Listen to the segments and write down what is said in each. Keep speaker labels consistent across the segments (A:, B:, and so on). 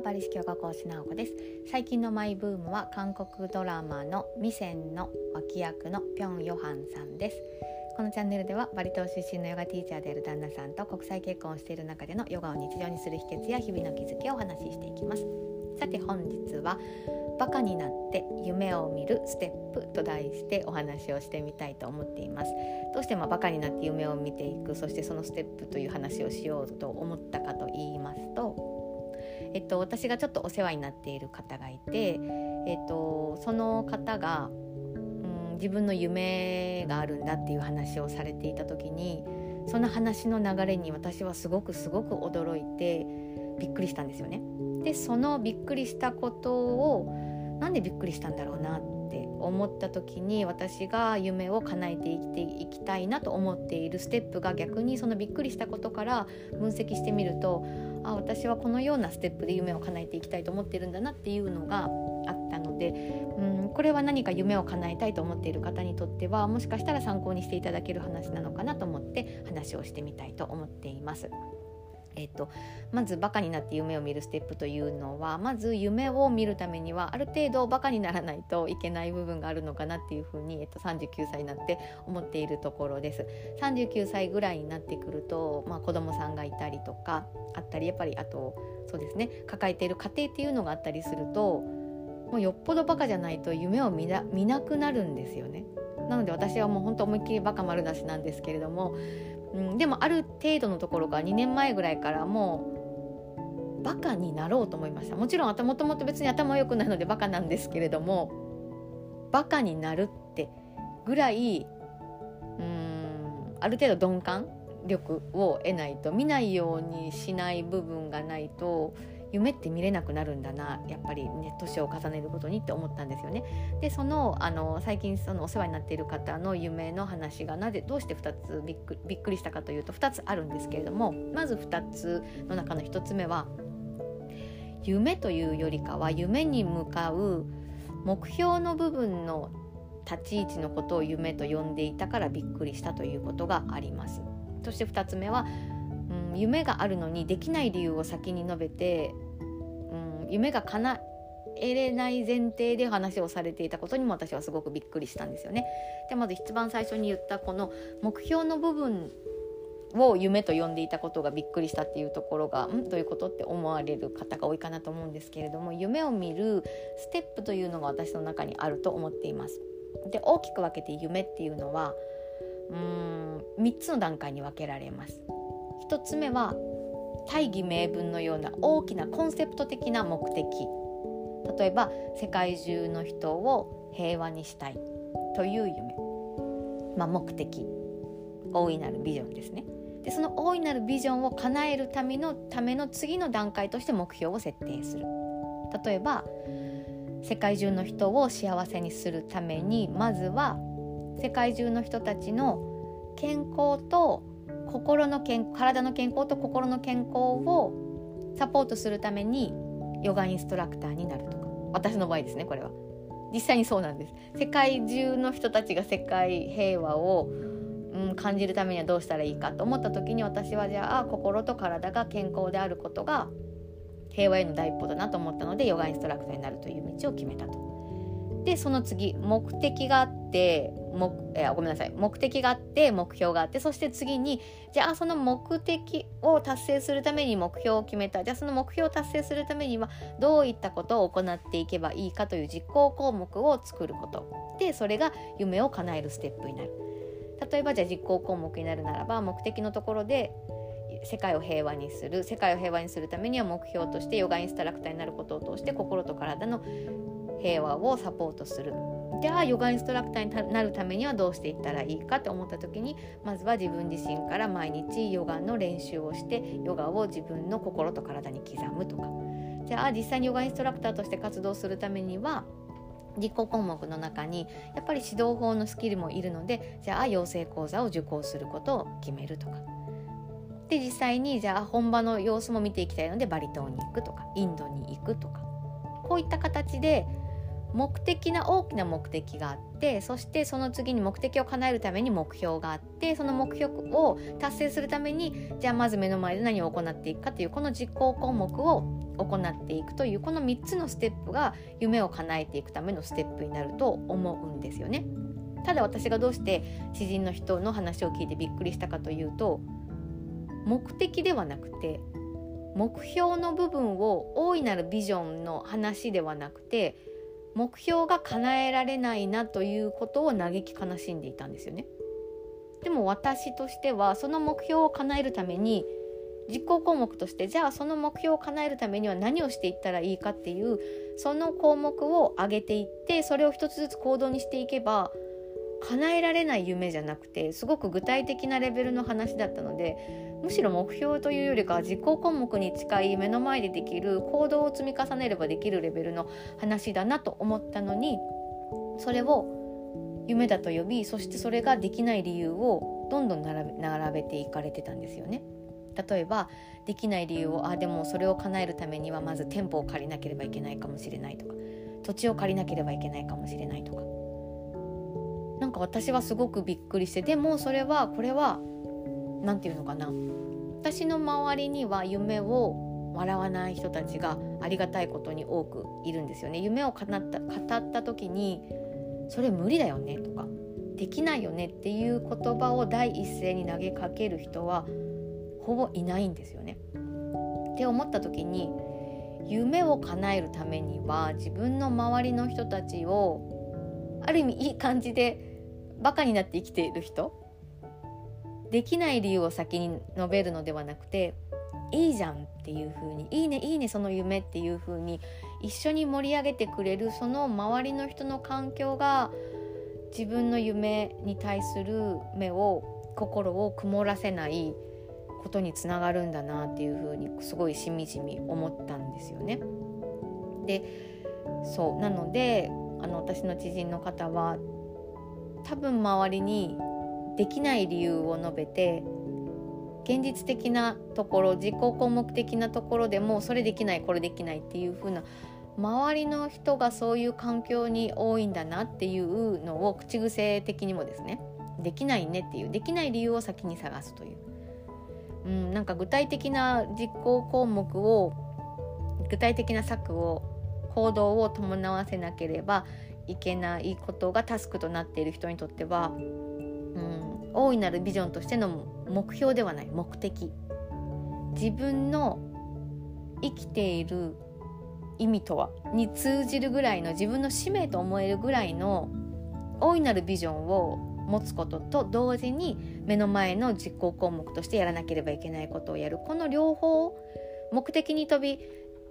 A: はバリ式ヨガ講師直子です。最近のマイブームは韓国ドラマのミセンの脇役のピョン・ヨハンさんです。このチャンネルではバリ島出身のヨガティーチャーである旦那さんと国際結婚をしている中でのヨガを日常にする秘訣や日々の気づきをお話ししていきます。さて本日はバカになって夢を見るステップと題してお話をしてみたいと思っています。どうしてもバカになって夢を見ていくそしてそのステップという話をしようと思ったかと言いますとえっと私がちょっとお世話になっている方がいてえっとその方が、うん、自分の夢があるんだっていう話をされていた時にその話の流れに私はすごくすごく驚いてびっくりしたんですよね。でそのびっくりしたことをなんでびっくりしたんだろうなって思った時に私が夢を叶えて生きていきたいなと思っているステップが逆にそのびっくりしたことから分析してみるとあ私はこのようなステップで夢を叶えていきたいと思ってるんだなっていうのがあったので、うん、これは何か夢を叶えたいと思っている方にとってはもしかしたら参考にしていただける話なのかなと思って話をしてみたいと思っています。えっと、まずバカになって夢を見るステップというのはまず夢を見るためにはある程度バカにならないといけない部分があるのかなっていうふうに、えっと、39歳になって思っているところです。39歳ぐらいになってくると、まあ、子供さんがいたりとかあったりやっぱりあとそうですね抱えている家庭っていうのがあったりするともうよっぽどバカじゃないと夢を見な見なくなるんですよね。なので私はもう本当思いっきりバカ丸出しなんですけれどもうん、でもある程度のところが2年前ぐらいからもうバカになろうと思いました。もちろんもともと別に頭良くないのでバカなんですけれどもバカになるってぐらいうんある程度鈍感力を得ないと見ないようにしない部分がないと夢って見れなくなるんだなやっぱりね年を重ねるごとにって思ったんですよね。でそのあの最近そのお世話になっている方の夢の話がなぜどうして2つびっくびっくりしたかというと2つあるんですけれどもまず2つの中の1つ目は夢というよりかは夢に向かう目標の部分の立ち位置のことを夢と呼んでいたからびっくりしたということがあります。そして2つ目はうん、夢があるのにできない理由を先に述べて、うん、夢が叶えれない前提で話をされていたことにも私はすごくびっくりしたんですよね。でまず一番最初に言ったこの目標の部分を夢と呼んでいたことがびっくりしたっていうところがんどういうことって思われる方が多いかなと思うんですけれども夢を見るステップというのが私の中にあると思っています。で大きく分けて夢っていうのはうーん3つの段階に分けられます。1つ目は大義名分のような大きなコンセプト的な目的。例えば世界中の人を平和にしたい。という夢、まあ、目的。大いなるビジョンですね。でその大いなるビジョンを叶えるためのための次の段階として目標を設定する。例えば世界中の人を幸せにするためにまずは世界中の人たちの健康と心の健体の健康と心の健康をサポートするためにヨガインストラクターになるとか。私の場合ですねこれは。実際にそうなんです。世界中の人たちが世界平和を、うん、感じるためにはどうしたらいいかと思った時に私はじゃあ心と体が健康であることが平和への第一歩だなと思ったのでヨガインストラクターになるという道を決めたと。でその次目的があって目えごめんなさい。目的があって目標があってそして次にじゃあその目的を達成するために目標を決めた。じゃあその目標を達成するためにはどういったことを行っていけばいいかという実行項目を作ること。でそれが夢を叶えるステップになる。例えばじゃあ実行項目になるならば目的のところで世界を平和にする。世界を平和にするためには目標としてヨガインストラクターになることを通して心と体の平和をサポートする。じゃあヨガインストラクターになるためにはどうしていったらいいかと思った時にまずは自分自身から毎日ヨガの練習をしてヨガを自分の心と体に刻むとか。じゃあ実際にヨガインストラクターとして活動するためには実行項目の中にやっぱり指導法のスキルもいるのでじゃあ養成講座を受講することを決めるとか。で実際にじゃあ本場の様子も見ていきたいのでバリ島に行くとかインドに行くとか。こういった形で目的な大きな目的があってそしてその次に目的を叶えるために目標があってその目標を達成するためにじゃあまず目の前で何を行っていくかというこの実行項目を行っていくというこの3つのステップが夢を叶えていくためのステップになると思うんですよね。ただ私がどうして知人の人の話を聞いてびっくりしたかというと目的ではなくて目標の部分を大いなるビジョンの話ではなくて目標が叶えられないなということを嘆き悲しんでいたんですよね。でも私としてはその目標を叶えるために実行項目としてじゃあその目標を叶えるためには何をしていったらいいかっていうその項目を上げていってそれを一つずつ行動にしていけば叶えられない夢じゃなくてすごく具体的なレベルの話だったのでむしろ目標というよりかは実行項目に近い目の前でできる行動を積み重ねればできるレベルの話だなと思ったのにそれを夢だと呼びそしてそれができない理由をどんどん並べていかれてたんですよね。例えばできない理由をあでもそれを叶えるためにはまず店舗を借りなければいけないかもしれないとか土地を借りなければいけないかもしれないとかなんか私はすごくびっくりしてでもそれはこれは何て言うのかな私の周りには夢を笑わない人たちがありがたいことに多くいるんですよね夢を語った語った時にそれ無理だよねとかできないよねっていう言葉を第一声に投げかける人はほぼいないんですよね。って思った時に夢を叶えるためには自分の周りの人たちをある意味いい感じでバカになって生きている人できない理由を先に述べるのではなくていいじゃんっていう風にいいねいいねその夢っていう風に一緒に盛り上げてくれるその周りの人の環境が自分の夢に対する目を心を曇らせないことにつながるんだなっていう風にすごいしみじみ思ったんですよね。でそうなのであの私の知人の方は多分周りにできない理由を述べて現実的なところ実行項目的なところでもそれできないこれできないっていう風な周りの人がそういう環境に多いんだなっていうのを口癖的にもですねできないねっていうできない理由を先に探すという、うん、なんか具体的な実行項目を具体的な策を行動を伴わせなければいけないことがタスクとなっている人にとっては、うん、大いなるビジョンとしての目標ではない。目的。自分の生きている意味とはに通じるぐらいの自分の使命と思えるぐらいの大いなるビジョンを持つことと同時に目の前の実行項目としてやらなければいけないことをやる。この両方目的に飛び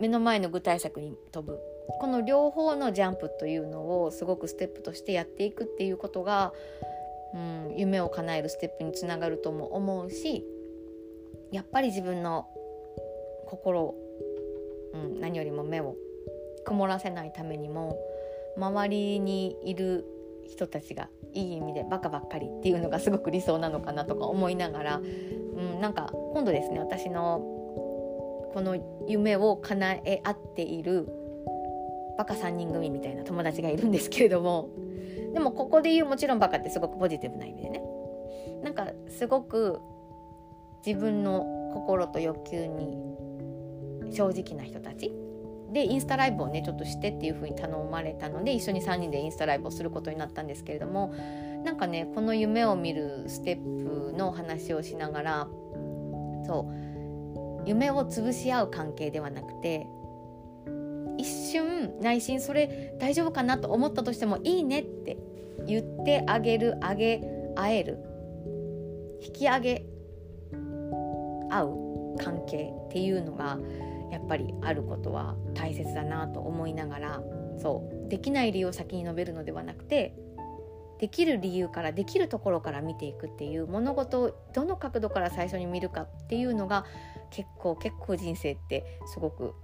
A: 目の前の具体策に飛ぶ。この両方のジャンプというのをすごくステップとしてやっていくっていうことが、うん、夢を叶えるステップにつながるとも思うしやっぱり自分の心を、うん、何よりも目を曇らせないためにも周りにいる人たちがいい意味でバカばっかりっていうのがすごく理想なのかなとか思いながら、うん、なんか今度ですね私のこの夢を叶え合っているバカ3人組みたいな友達がいるんですけれどもでもここで言うもちろんバカってすごくポジティブな意味でね。なんかすごく自分の心と欲求に正直な人たち。でインスタライブをねちょっとしてっていう風に頼まれたので一緒に3人でインスタライブをすることになったんですけれどもなんかねこの夢を見るステップの話をしながらそう夢を潰し合う関係ではなくて一瞬内心それ大丈夫かなと思ったとしてもいいねって言ってあげるあげ合える。引き上げ合う関係っていうのがやっぱりあることは大切だなと思いながらそう。できない理由を先に述べるのではなくてできる理由からできるところから見ていくっていう物事をどの角度から最初に見るかっていうのが結構結構人生ってすごく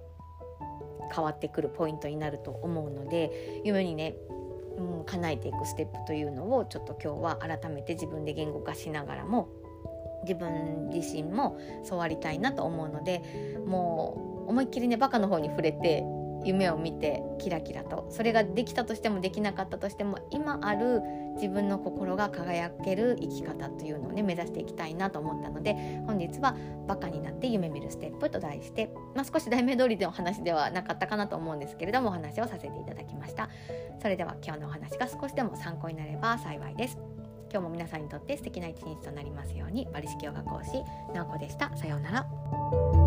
A: 変わってくるポイントになると思うので夢にね、うん、叶えていくステップというのをちょっと今日は改めて自分で言語化しながらも自分自身もそうありたいなと思うのでもう思いっきりねバカの方に触れて夢を見てキラキラとそれができたとしてもできなかったとしても今ある自分の心が輝ける生き方というのをね目指していきたいなと思ったので本日は「バカになって夢見るステップ」と題して、まあ、少し題名通りのお話ではなかったかなと思うんですけれどもお話をさせていただきました。それでは今日のお話が少しでも参考になれば幸いです。今日も皆さんにとって素敵な一日となりますようにバリ式ヨガ講師なおこでした。さようなら。